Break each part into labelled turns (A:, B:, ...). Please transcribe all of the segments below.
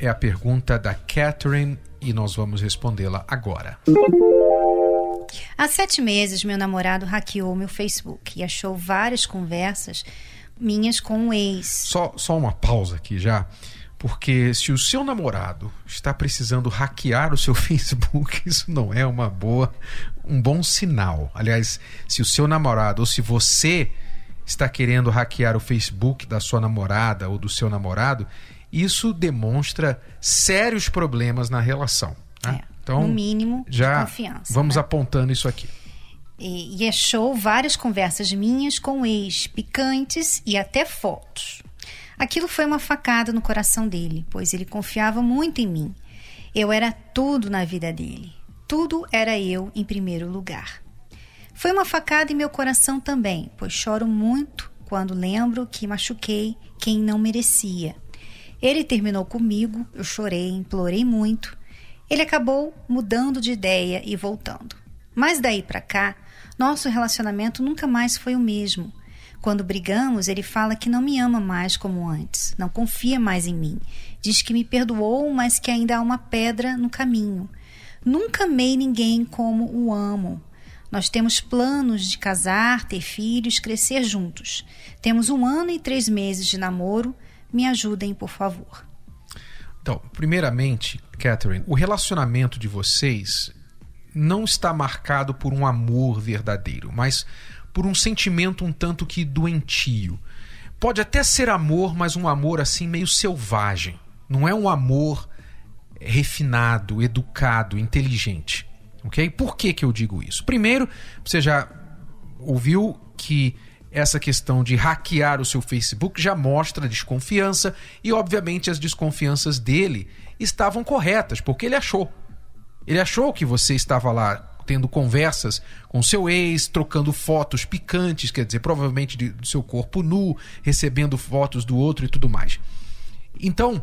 A: É a pergunta da Catherine e nós vamos respondê-la agora.
B: Há sete meses, meu namorado hackeou meu Facebook e achou várias conversas minhas com um ex.
A: Só, só uma pausa aqui já. Porque se o seu namorado está precisando hackear o seu Facebook, isso não é uma boa, um bom sinal. Aliás, se o seu namorado ou se você está querendo hackear o Facebook da sua namorada ou do seu namorado, isso demonstra sérios problemas na relação. Né?
B: É, então, no mínimo, já confiança.
A: Vamos
B: né?
A: apontando isso aqui.
B: E, e achou várias conversas minhas com ex, picantes e até fotos. Aquilo foi uma facada no coração dele, pois ele confiava muito em mim. Eu era tudo na vida dele. Tudo era eu em primeiro lugar. Foi uma facada em meu coração também, pois choro muito quando lembro que machuquei quem não merecia. Ele terminou comigo, eu chorei, implorei muito. Ele acabou mudando de ideia e voltando. Mas daí para cá, nosso relacionamento nunca mais foi o mesmo. Quando brigamos, ele fala que não me ama mais como antes, não confia mais em mim. Diz que me perdoou, mas que ainda há uma pedra no caminho. Nunca amei ninguém como o amo. Nós temos planos de casar, ter filhos, crescer juntos. Temos um ano e três meses de namoro. Me ajudem, por favor.
A: Então, primeiramente, Catherine, o relacionamento de vocês não está marcado por um amor verdadeiro, mas por um sentimento um tanto que doentio. Pode até ser amor, mas um amor assim meio selvagem. Não é um amor refinado, educado, inteligente. Ok? Por que, que eu digo isso? Primeiro, você já ouviu que essa questão de hackear o seu Facebook já mostra desconfiança e, obviamente, as desconfianças dele estavam corretas, porque ele achou. Ele achou que você estava lá tendo conversas com seu ex, trocando fotos picantes, quer dizer, provavelmente de, do seu corpo nu, recebendo fotos do outro e tudo mais. Então,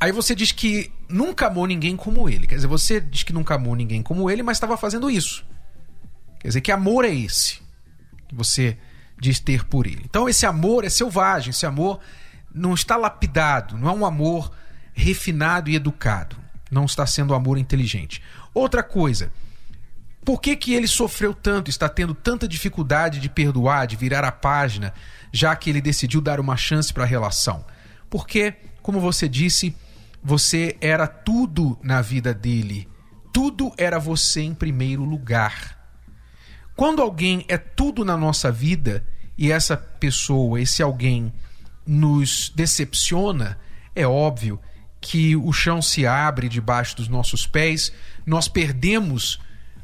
A: aí você diz que nunca amou ninguém como ele. Quer dizer, você diz que nunca amou ninguém como ele, mas estava fazendo isso. Quer dizer, que amor é esse que você diz ter por ele? Então, esse amor é selvagem, esse amor não está lapidado, não é um amor refinado e educado. Não está sendo um amor inteligente. Outra coisa, por que, que ele sofreu tanto, está tendo tanta dificuldade de perdoar, de virar a página, já que ele decidiu dar uma chance para a relação? Porque, como você disse, você era tudo na vida dele. Tudo era você em primeiro lugar. Quando alguém é tudo na nossa vida e essa pessoa, esse alguém, nos decepciona, é óbvio que o chão se abre debaixo dos nossos pés, nós perdemos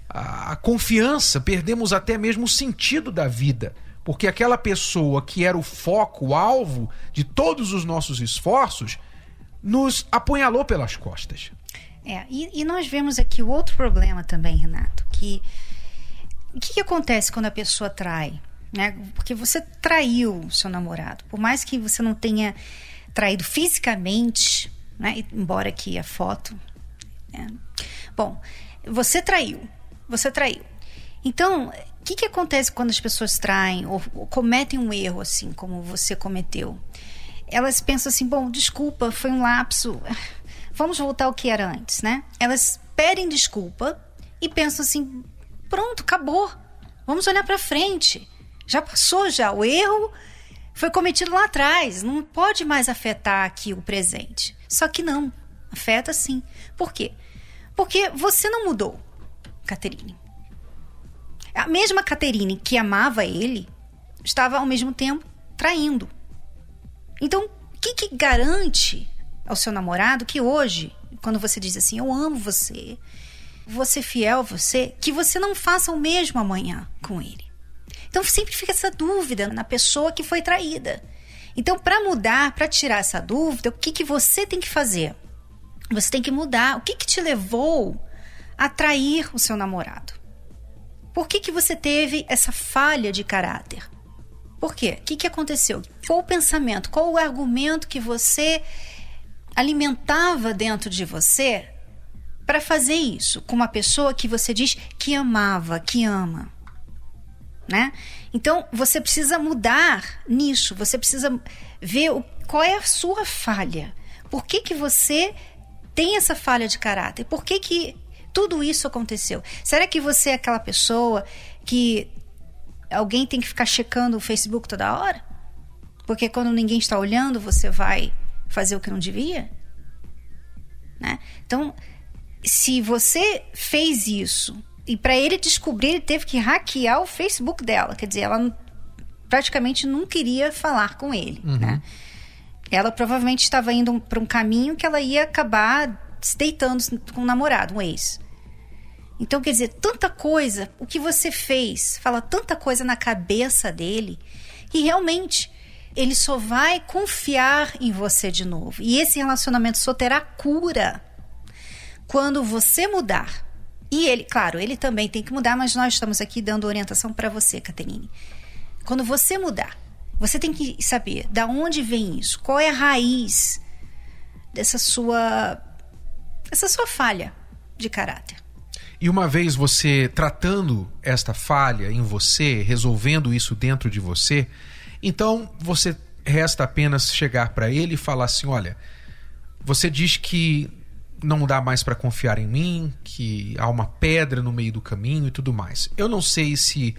A: a confiança, perdemos até mesmo o sentido da vida. Porque aquela pessoa que era o foco, o alvo de todos os nossos esforços, nos apunhalou pelas costas.
B: É, e, e nós vemos aqui outro problema também, Renato, que o que, que acontece quando a pessoa trai? Né? Porque você traiu seu namorado, por mais que você não tenha traído fisicamente, né? embora aqui a foto. Né? Bom, você traiu, você traiu. Então, o que, que acontece quando as pessoas traem ou, ou cometem um erro assim, como você cometeu? Elas pensam assim: bom, desculpa, foi um lapso, vamos voltar ao que era antes, né? Elas pedem desculpa e pensam assim: pronto, acabou, vamos olhar para frente. Já passou já o erro foi cometido lá atrás, não pode mais afetar aqui o presente. Só que não, afeta sim. Por quê? Porque você não mudou, Caterine. A mesma Caterine que amava ele estava ao mesmo tempo traindo. Então, o que, que garante ao seu namorado que hoje, quando você diz assim, eu amo você, vou ser fiel a você, que você não faça o mesmo amanhã com ele? Então sempre fica essa dúvida na pessoa que foi traída. Então, para mudar, para tirar essa dúvida, o que, que você tem que fazer? Você tem que mudar. O que, que te levou a trair o seu namorado? Por que, que você teve essa falha de caráter? Por quê? O que, que aconteceu? Qual o pensamento? Qual o argumento que você alimentava dentro de você para fazer isso com uma pessoa que você diz que amava, que ama? Né? Então você precisa mudar nisso, você precisa ver o, qual é a sua falha. Por que, que você tem essa falha de caráter? Por que, que tudo isso aconteceu? Será que você é aquela pessoa que alguém tem que ficar checando o Facebook toda hora? Porque quando ninguém está olhando, você vai fazer o que não devia? Né? Então, se você fez isso e para ele descobrir, ele teve que hackear o Facebook dela, quer dizer, ela praticamente não queria falar com ele, uhum. né? Ela provavelmente estava indo para um caminho que ela ia acabar se deitando com um namorado, um ex. Então, quer dizer, tanta coisa, o que você fez, fala tanta coisa na cabeça dele, e realmente ele só vai confiar em você de novo. E esse relacionamento só terá cura quando você mudar. E ele, claro, ele também tem que mudar, mas nós estamos aqui dando orientação para você, Caterine. Quando você mudar, você tem que saber da onde vem isso, qual é a raiz dessa sua essa sua falha de caráter.
A: E uma vez você tratando esta falha em você, resolvendo isso dentro de você, então você resta apenas chegar para ele e falar assim: olha, você diz que não dá mais para confiar em mim, que há uma pedra no meio do caminho e tudo mais. Eu não sei se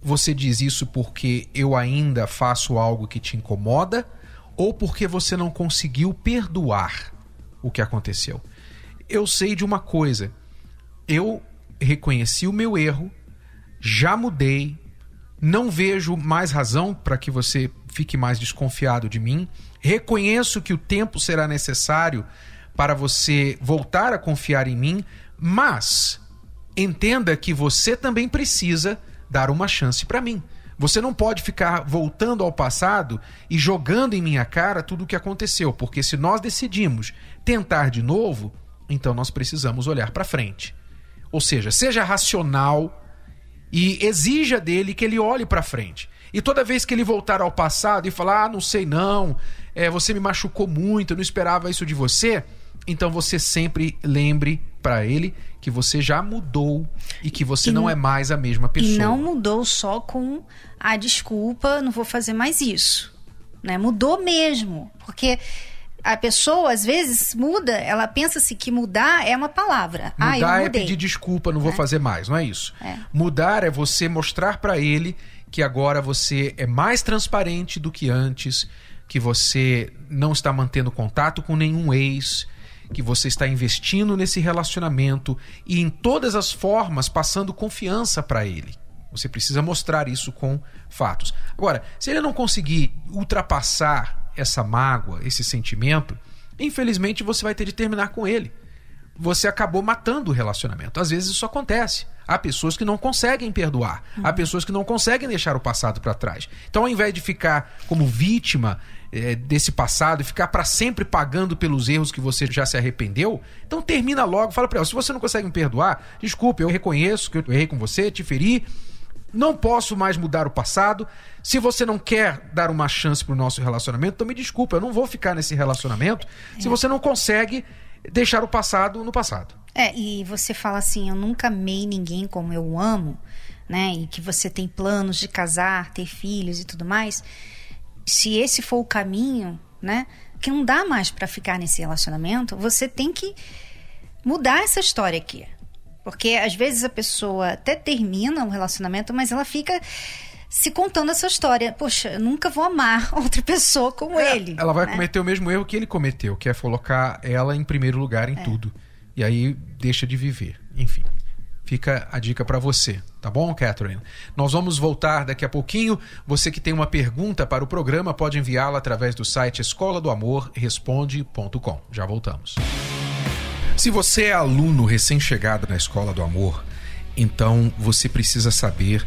A: você diz isso porque eu ainda faço algo que te incomoda ou porque você não conseguiu perdoar o que aconteceu. Eu sei de uma coisa eu reconheci o meu erro, já mudei, não vejo mais razão para que você fique mais desconfiado de mim. Reconheço que o tempo será necessário para você voltar a confiar em mim, mas entenda que você também precisa dar uma chance para mim. Você não pode ficar voltando ao passado e jogando em minha cara tudo o que aconteceu, porque se nós decidimos tentar de novo, então nós precisamos olhar para frente. Ou seja, seja racional e exija dele que ele olhe para frente. E toda vez que ele voltar ao passado e falar, ah, não sei não, é, você me machucou muito, eu não esperava isso de você, então você sempre lembre para ele que você já mudou e que você e, não é mais a mesma pessoa.
B: E não mudou só com a desculpa, não vou fazer mais isso. Né? Mudou mesmo. Porque a pessoa às vezes muda, ela pensa-se que mudar é uma palavra.
A: Ah, mudar ah, é pedir desculpa, não vou é. fazer mais, não é isso. É. Mudar é você mostrar para ele que agora você é mais transparente do que antes, que você não está mantendo contato com nenhum ex, que você está investindo nesse relacionamento e em todas as formas passando confiança para ele. Você precisa mostrar isso com fatos. Agora, se ele não conseguir ultrapassar essa mágoa, esse sentimento, infelizmente você vai ter de terminar com ele. Você acabou matando o relacionamento. Às vezes isso acontece. Há pessoas que não conseguem perdoar. Há uhum. pessoas que não conseguem deixar o passado para trás. Então, ao invés de ficar como vítima é, desse passado e ficar para sempre pagando pelos erros que você já se arrependeu, então termina logo. Fala para ela: se você não consegue me perdoar, desculpe, eu reconheço que eu errei com você, te feri, não posso mais mudar o passado. Se você não quer dar uma chance pro nosso relacionamento, então me desculpa, eu não vou ficar nesse relacionamento é. se você não consegue deixar o passado no passado.
B: É, e você fala assim, eu nunca amei ninguém como eu amo, né? E que você tem planos de casar, ter filhos e tudo mais. Se esse for o caminho, né? Que não dá mais para ficar nesse relacionamento, você tem que mudar essa história aqui. Porque às vezes a pessoa até termina um relacionamento, mas ela fica se contando essa história. Poxa, eu nunca vou amar outra pessoa como é, ele.
A: Ela vai né? cometer o mesmo erro que ele cometeu, que é colocar ela em primeiro lugar em é. tudo. E aí deixa de viver. Enfim. Fica a dica para você, tá bom, Catherine? Nós vamos voltar daqui a pouquinho. Você que tem uma pergunta para o programa pode enviá-la através do site escola do amor responde.com. Já voltamos. Se você é aluno recém-chegado na Escola do Amor, então você precisa saber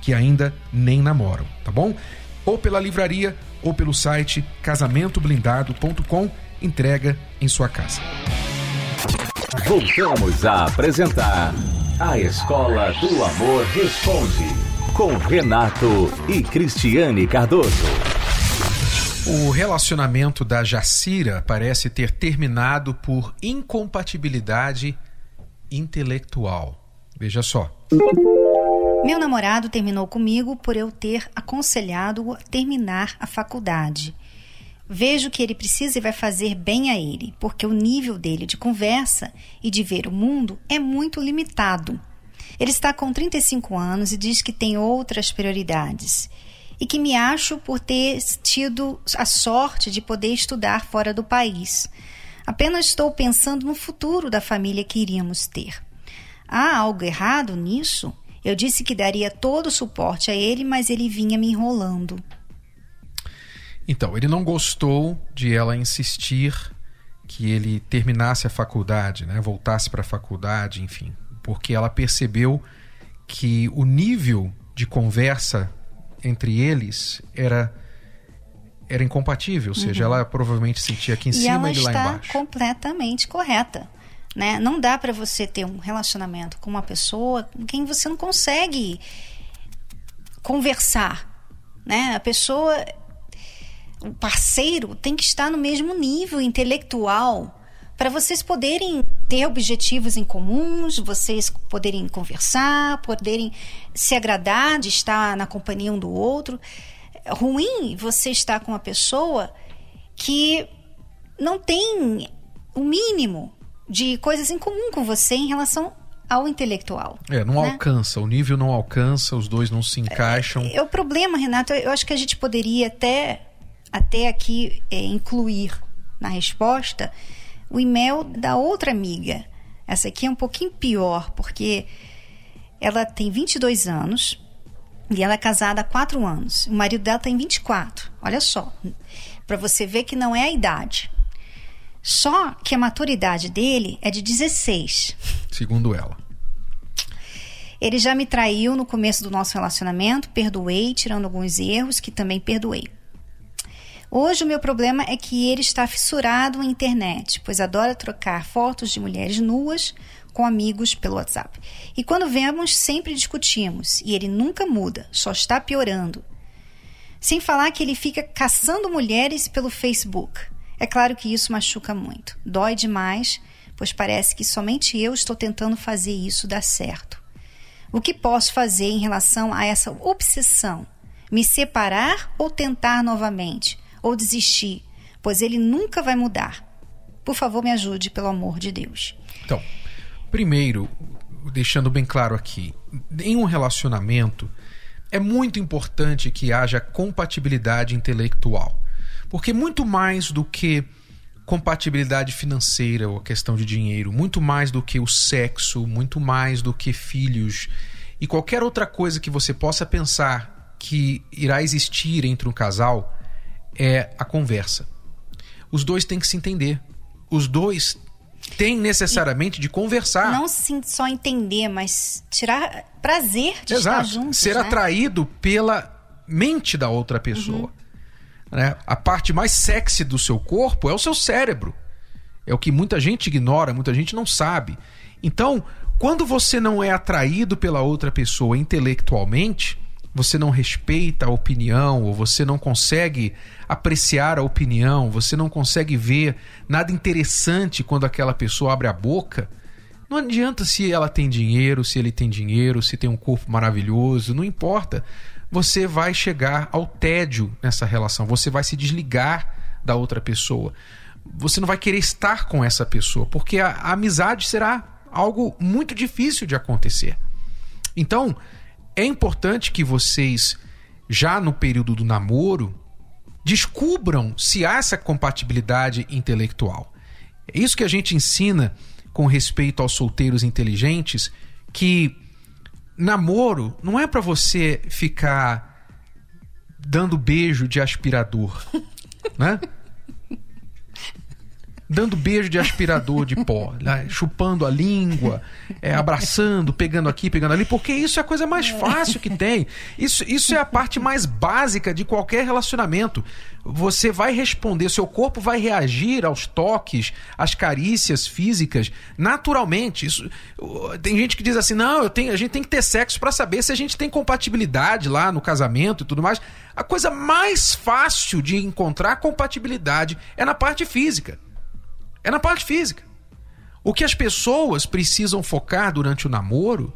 A: que ainda nem namoram, tá bom? Ou pela livraria ou pelo site casamentoblindado.com, entrega em sua casa.
C: Voltamos a apresentar A Escola do Amor Responde, com Renato e Cristiane Cardoso.
A: O relacionamento da Jacira parece ter terminado por incompatibilidade intelectual. Veja só.
B: Meu namorado terminou comigo por eu ter aconselhado-o a terminar a faculdade. Vejo que ele precisa e vai fazer bem a ele, porque o nível dele de conversa e de ver o mundo é muito limitado. Ele está com 35 anos e diz que tem outras prioridades e que me acho por ter tido a sorte de poder estudar fora do país. Apenas estou pensando no futuro da família que iríamos ter. Há algo errado nisso? Eu disse que daria todo o suporte a ele, mas ele vinha me enrolando.
A: Então, ele não gostou de ela insistir que ele terminasse a faculdade, né? voltasse para a faculdade, enfim, porque ela percebeu que o nível de conversa entre eles era era incompatível, ou seja, uhum. ela provavelmente sentia aqui em e cima e lá embaixo. ela
B: está completamente correta. Né? Não dá para você ter um relacionamento com uma pessoa com quem você não consegue conversar. Né? A pessoa, o parceiro tem que estar no mesmo nível intelectual para vocês poderem ter objetivos em comuns, vocês poderem conversar, poderem se agradar de estar na companhia um do outro. É ruim você estar com uma pessoa que não tem o mínimo de coisas em comum com você em relação ao intelectual.
A: É, não né? alcança, o nível não alcança, os dois não se encaixam.
B: É, é o problema, Renato, eu acho que a gente poderia até, até aqui é, incluir na resposta o e-mail da outra amiga. Essa aqui é um pouquinho pior, porque ela tem 22 anos e ela é casada há 4 anos. O marido dela tem 24. Olha só, para você ver que não é a idade. Só que a maturidade dele é de 16.
A: Segundo ela.
B: Ele já me traiu no começo do nosso relacionamento, perdoei, tirando alguns erros que também perdoei. Hoje o meu problema é que ele está fissurado em internet, pois adora trocar fotos de mulheres nuas com amigos pelo WhatsApp. E quando vemos, sempre discutimos, e ele nunca muda, só está piorando. Sem falar que ele fica caçando mulheres pelo Facebook. É claro que isso machuca muito. Dói demais, pois parece que somente eu estou tentando fazer isso dar certo. O que posso fazer em relação a essa obsessão? Me separar ou tentar novamente? ou desistir, pois ele nunca vai mudar. Por favor, me ajude, pelo amor de Deus.
A: Então, primeiro, deixando bem claro aqui, em um relacionamento é muito importante que haja compatibilidade intelectual. Porque muito mais do que compatibilidade financeira ou questão de dinheiro, muito mais do que o sexo, muito mais do que filhos e qualquer outra coisa que você possa pensar que irá existir entre um casal, é a conversa. Os dois têm que se entender. Os dois têm necessariamente e de conversar.
B: Não sim, só entender, mas tirar prazer de Exato. estar juntos.
A: Ser
B: né?
A: atraído pela mente da outra pessoa. Uhum. Né? A parte mais sexy do seu corpo é o seu cérebro. É o que muita gente ignora, muita gente não sabe. Então, quando você não é atraído pela outra pessoa intelectualmente, você não respeita a opinião, ou você não consegue apreciar a opinião, você não consegue ver nada interessante quando aquela pessoa abre a boca, Não adianta se ela tem dinheiro, se ele tem dinheiro, se tem um corpo maravilhoso, não importa. Você vai chegar ao tédio nessa relação, você vai se desligar da outra pessoa. Você não vai querer estar com essa pessoa, porque a, a amizade será algo muito difícil de acontecer. Então, é importante que vocês, já no período do namoro, descubram se há essa compatibilidade intelectual. É isso que a gente ensina com respeito aos solteiros inteligentes, que namoro não é para você ficar dando beijo de aspirador, né? Dando beijo de aspirador de pó, né? chupando a língua, é, abraçando, pegando aqui, pegando ali, porque isso é a coisa mais fácil que tem. Isso, isso é a parte mais básica de qualquer relacionamento. Você vai responder, seu corpo vai reagir aos toques, às carícias físicas, naturalmente. Isso, tem gente que diz assim: não, eu tenho, a gente tem que ter sexo para saber se a gente tem compatibilidade lá no casamento e tudo mais. A coisa mais fácil de encontrar compatibilidade é na parte física. É na parte física. O que as pessoas precisam focar durante o namoro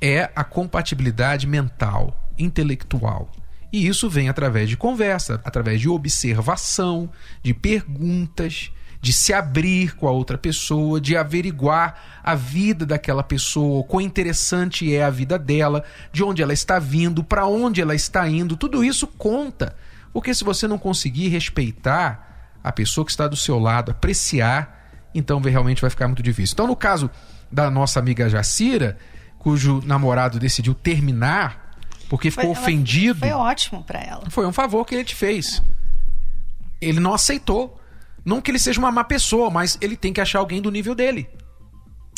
A: é a compatibilidade mental, intelectual. E isso vem através de conversa, através de observação, de perguntas, de se abrir com a outra pessoa, de averiguar a vida daquela pessoa, quão interessante é a vida dela, de onde ela está vindo, para onde ela está indo. Tudo isso conta. Porque se você não conseguir respeitar a pessoa que está do seu lado, apreciar, então realmente vai ficar muito difícil. Então, no caso da nossa amiga Jacira, cujo namorado decidiu terminar porque ficou foi, ofendido.
B: Foi ótimo para ela.
A: Foi um favor que ele te fez. Ele não aceitou. Não que ele seja uma má pessoa, mas ele tem que achar alguém do nível dele.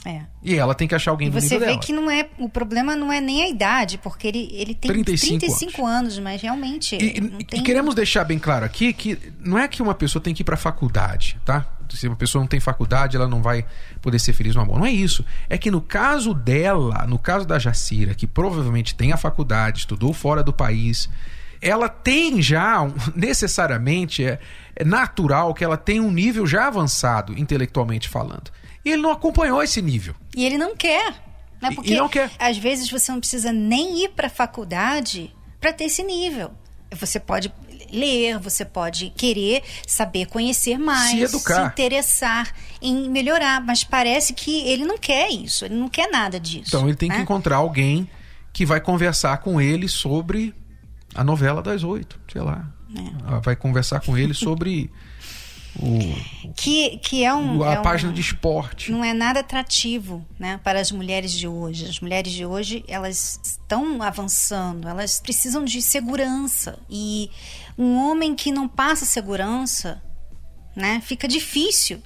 B: É.
A: E ela tem que achar alguém
B: e dela.
A: Você
B: vê que não é o problema não é nem a idade, porque ele, ele tem 35, 35 anos. anos. mas realmente
A: e,
B: tem...
A: e, queremos deixar bem claro aqui que não é que uma pessoa tem que ir para faculdade, tá? Se uma pessoa não tem faculdade, ela não vai poder ser feliz no amor. Não é isso. É que no caso dela, no caso da Jacira, que provavelmente tem a faculdade, estudou fora do país, ela tem já, necessariamente, é, é natural que ela tenha um nível já avançado, intelectualmente falando. E ele não acompanhou esse nível.
B: E ele não quer. Né? Porque
A: e não quer.
B: às vezes você não precisa nem ir para a faculdade para ter esse nível. Você pode ler, você pode querer saber conhecer mais,
A: se, educar.
B: se interessar em melhorar, mas parece que ele não quer isso, ele não quer nada disso.
A: Então ele tem
B: né?
A: que encontrar alguém que vai conversar com ele sobre a novela das oito, sei lá. É. Vai conversar com ele sobre o,
B: que, que é um.
A: A
B: é
A: página
B: um,
A: de esporte.
B: Não é nada atrativo né, para as mulheres de hoje. As mulheres de hoje elas estão avançando, elas precisam de segurança. E um homem que não passa segurança, né, fica difícil.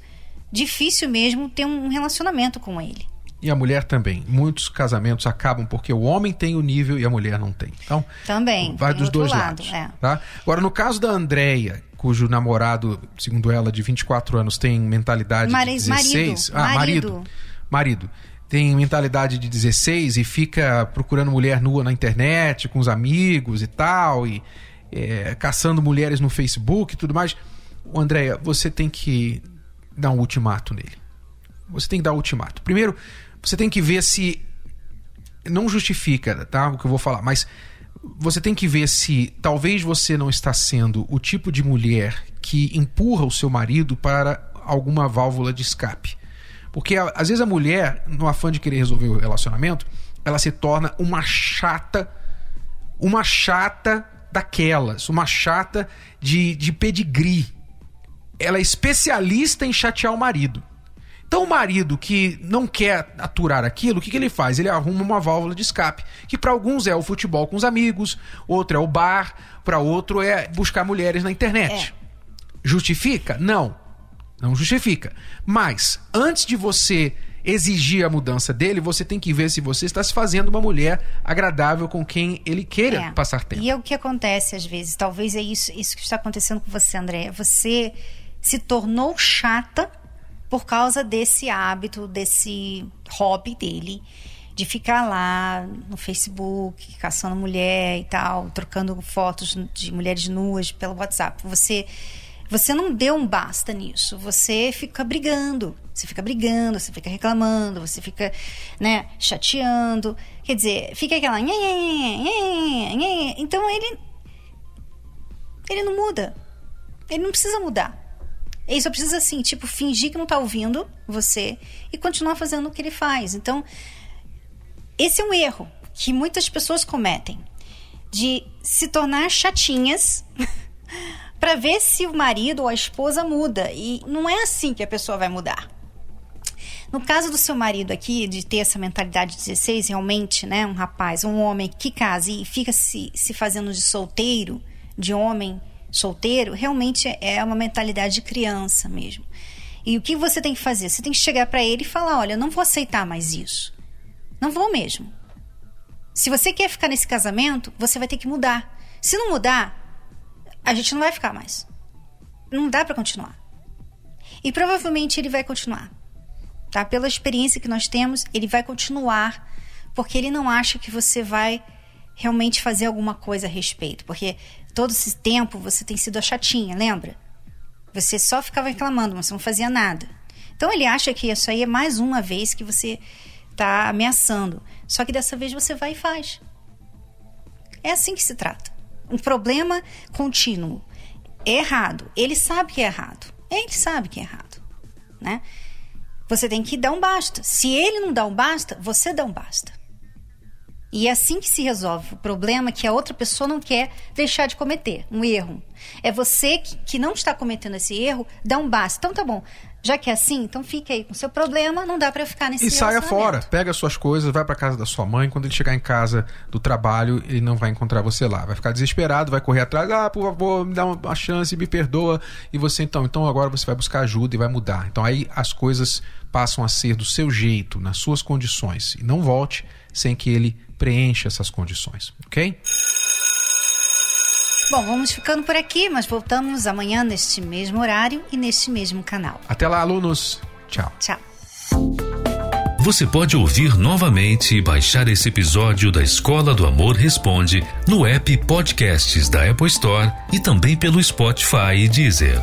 B: Difícil mesmo ter um relacionamento com ele.
A: E a mulher também. Muitos casamentos acabam porque o homem tem o nível e a mulher não tem. Então,
B: também
A: vai dos dois
B: lado,
A: lados.
B: É.
A: Tá? Agora, no caso da Andréia, cujo namorado, segundo ela, de 24 anos, tem mentalidade
B: Mari
A: de 16.
B: Marido.
A: Ah, marido. marido. Marido. Tem mentalidade de 16 e fica procurando mulher nua na internet, com os amigos e tal, e é, caçando mulheres no Facebook e tudo mais. Andréia, você tem que dar um ultimato nele. Você tem que dar um ultimato. Primeiro, você tem que ver se. Não justifica, tá? O que eu vou falar, mas você tem que ver se talvez você não está sendo o tipo de mulher que empurra o seu marido para alguma válvula de escape. Porque às vezes a mulher, no afã de querer resolver o relacionamento, ela se torna uma chata, uma chata daquelas, uma chata de, de pedigree. Ela é especialista em chatear o marido. Então, o marido que não quer aturar aquilo, o que, que ele faz? Ele arruma uma válvula de escape, que para alguns é o futebol com os amigos, outro é o bar, para outro é buscar mulheres na internet. É. Justifica? Não. Não justifica. Mas, antes de você exigir a mudança dele, você tem que ver se você está se fazendo uma mulher agradável com quem ele queira é. passar tempo.
B: E é o que acontece às vezes, talvez é isso, isso que está acontecendo com você, André. Você se tornou chata por causa desse hábito, desse hobby dele de ficar lá no Facebook, caçando mulher e tal, trocando fotos de mulheres nuas pelo WhatsApp. Você você não deu um basta nisso. Você fica brigando. Você fica brigando, você fica reclamando, você fica, né, chateando. Quer dizer, fica aquela. Então ele. Ele não muda. Ele não precisa mudar. Ele só precisa, assim, tipo, fingir que não tá ouvindo você e continuar fazendo o que ele faz. Então, esse é um erro que muitas pessoas cometem de se tornar chatinhas para ver se o marido ou a esposa muda. E não é assim que a pessoa vai mudar. No caso do seu marido aqui, de ter essa mentalidade de 16, realmente, né, um rapaz, um homem que casa e fica se, se fazendo de solteiro, de homem solteiro, realmente é uma mentalidade de criança mesmo. E o que você tem que fazer? Você tem que chegar para ele e falar: olha, eu não vou aceitar mais isso. Não vou mesmo. Se você quer ficar nesse casamento, você vai ter que mudar. Se não mudar, a gente não vai ficar mais. Não dá para continuar. E provavelmente ele vai continuar. Tá? Pela experiência que nós temos, ele vai continuar porque ele não acha que você vai realmente fazer alguma coisa a respeito, porque todo esse tempo você tem sido a chatinha, lembra? Você só ficava reclamando, mas você não fazia nada. Então ele acha que isso aí é mais uma vez que você está ameaçando. Só que dessa vez você vai e faz. É assim que se trata um problema contínuo. É errado. Ele sabe que é errado. Ele sabe que é errado. Né? Você tem que dar um basta. Se ele não dá um basta, você dá um basta. E é assim que se resolve o problema que a outra pessoa não quer deixar de cometer, um erro. É você que, que não está cometendo esse erro, dá um basta. Então tá bom, já que é assim, então fique aí com o seu problema, não dá para ficar nesse
A: E saia fora, pega suas coisas, vai para casa da sua mãe. Quando ele chegar em casa do trabalho, ele não vai encontrar você lá. Vai ficar desesperado, vai correr atrás, ah, por favor, me dá uma chance, me perdoa. E você então, então agora você vai buscar ajuda e vai mudar. Então aí as coisas passam a ser do seu jeito, nas suas condições. E não volte sem que ele preencha essas condições, ok?
B: Bom, vamos ficando por aqui, mas voltamos amanhã neste mesmo horário e neste mesmo canal.
A: Até lá, alunos. Tchau.
B: Tchau.
C: Você pode ouvir novamente e baixar esse episódio da Escola do Amor Responde no app Podcasts da Apple Store e também pelo Spotify e Deezer.